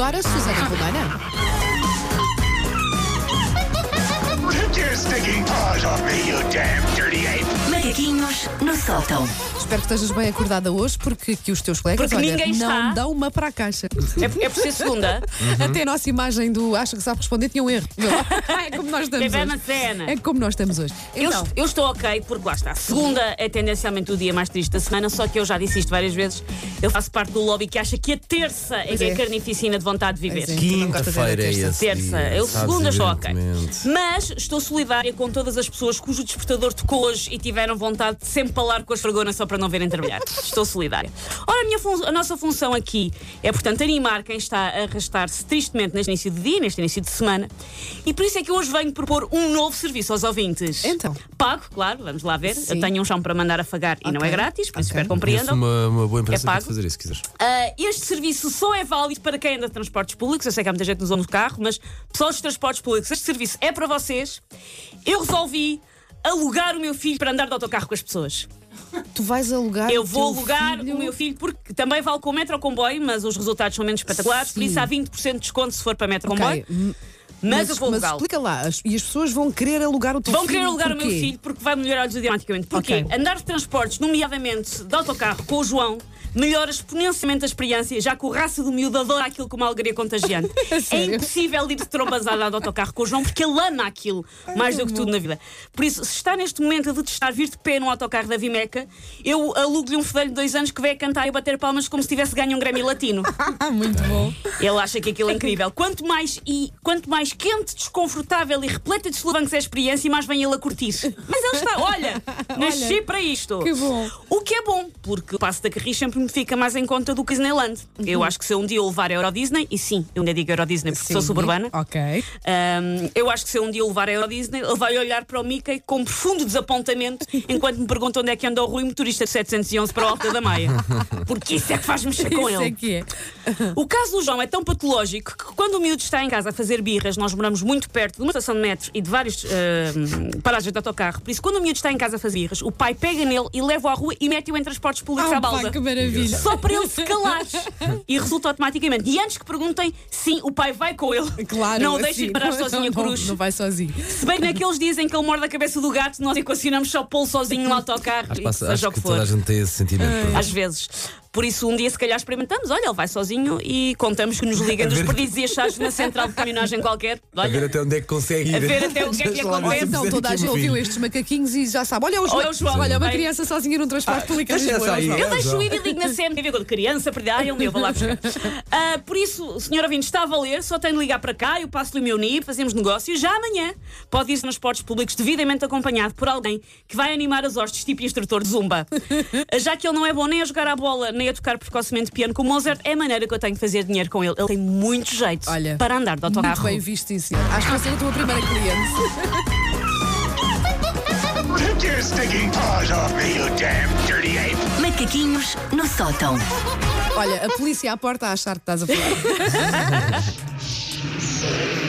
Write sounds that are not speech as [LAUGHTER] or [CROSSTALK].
agora, Susana Romana. Take your stinking paws off me, you damn dirty ape! Macaquinhos no sótão. Espero que estejas bem acordada hoje, porque que os teus colegas Porque olha, ninguém não está. dão uma para a caixa. É, é por ser segunda. Até a nossa imagem do acha que sabe responder tinha um erro. [LAUGHS] é como nós estamos Bebê na hoje. cena. É como nós estamos hoje. Eu, Então, est- eu estou ok, porque lá está. Segunda é tendencialmente o dia mais triste da semana, só que eu já disse isto várias vezes. Eu faço parte do lobby que acha que a terça é que é é. a carnificina de vontade de viver. Pois é. Não Quinta-feira é terça. esse Terça, dia, eu sabes, segunda estou ok. evidentemente. Mas estou solidária com todas as pessoas cujo despertador tocou hoje e tiveram vontade de sempre falar com as fregonas só para não verem trabalhar. Estou solidária. Ora, a, minha a nossa função aqui é, portanto, animar quem está a arrastar-se tristemente neste início de dia, neste início de semana. E por isso é que hoje venho propor um novo serviço aos ouvintes. Então. Pago, claro, vamos lá ver. Sim. Eu tenho um chão para mandar afagar e não é grátis, por isso espero que Conheço compreendam. uma, uma boa É empresa para pago? fazer isso, se quiseres. Ah, este serviço só é válido para quem anda de transportes públicos. Eu sei que há muita gente que nos usa no carro, mas pessoas de transportes públicos, este serviço é para vocês. Eu resolvi alugar o meu filho para andar de autocarro com as pessoas. tu vais alugar. Eu vou alugar filho- o meu filho porque também vale com o metro ou comboio, mas os resultados são menos espetaculares, por isso há 20% de desconto se for para metro ou Ok, comboio. Hum, Mas, eu vou mas alugá-lo. explica lá, as- e as pessoas vão querer alugar o teu Vão filho. querer alugar o meu porquê? filho porque vai melhorar-lhes dramaticamente. Porque Ok. andar de transportes, nomeadamente de autocarro com o João, melhora exponencialmente a experiência, já que o raça do miúdo adora aquilo como uma alegria contagiante. [LAUGHS] é sério? impossível ir de trombas a de autocarro com o João porque ele ama aquilo mais do que tudo na vida. Por isso, se está neste momento a detestar vir de pé no autocarro da Vimeca, eu alugo-lhe um fedelho de dois anos que vai a cantar e bater palmas como se tivesse ganho um Grammy Latino. [LAUGHS] Muito bom. Ele acha que aquilo é incrível. Quanto mais e quanto mais quente, desconfortável e repleta de solavancos é a experiência, mais vem ele a curtir. Mas ele está, [LAUGHS] olha, nasci para isto. que bom. O que é bom, porque o passo da Carris sempre me fica mais em conta do que Disneyland. Eu acho que se eu um dia o levar a Euro Disney, e sim, eu ainda digo Euro Disney porque sou Sim, suburbana. Ok. Ahm, eu acho que se eu um dia o levar a Euro Disney, ele vai olhar para o Mickey com profundo desapontamento [LAUGHS] enquanto me pergunta onde é que anda o Rui, motorista de 711 para o Alta da Maia. Porque isso é que faz mexer com Isso ele. é que é. O caso do João é tão patológico que quando o miúdo está em casa a fazer birras, nós moramos muito perto de uma estação de metro e de várias paragens de autocarro. Por isso, quando o miúdo está em casa a fazer birras, o pai pega nele e leva-o à rua e mete-o em transportes públicos à Ah, pá, balda. que maravilha. Só para ele se calar. E resulta automaticamente. E antes que perguntem, sim, o pai vai com ele. Claro. Não o assim, deixem ir parar [LAUGHS] sozinho a não, cruz. Não vai sozinho. Se bem que naqueles dias em que ele morde a cabeça do gato, nós equacionamos só pô-lo sozinho no autocarro. Acho, e passa- seja acho o que que toda for. a gente tem esse sentimento. Às vezes. Por isso, um dia, se calhar, experimentamos. Olha, ele vai sozinho e contamos que nos liga [LAUGHS] dos perdizes e achados na central de caminhonagem qualquer. [LAUGHS] A ver Olha, até onde é que consegue ir. A ver até o que é que [LAUGHS] acontece. Então toda a gente ouviu estes macaquinhos e já sabe. Olha o João. Olha o João, Olha, uma criança sozinha num transporte público. aí. João. Eu É, deixo ir e ligo na CMTV quando criança, perdiam-me, eu vou lá buscar. Ah, por isso, o senhor ouvinte está a valer, só tem de ligar para cá, eu passo-lhe o meu NIB, fazemos negócio. Já amanhã pode ir nos transportes públicos devidamente acompanhado por alguém que vai animar as hostes, tipo instrutor de zumba. Ah, Já que ele não é bom nem a jogar a bola, nem a tocar precocemente piano com Mozart, é a maneira que eu tenho de fazer dinheiro com ele. Ele tem muito jeito Olha, para andar de Muito autocarro. bem visto, senhor. Acho que vai ser a tua primeira cliente. Take your stinking paws off me, you damn dirty ape! Macaquinhos no sótão. Olha, a polícia à porta a achar que estás a falar. [LAUGHS]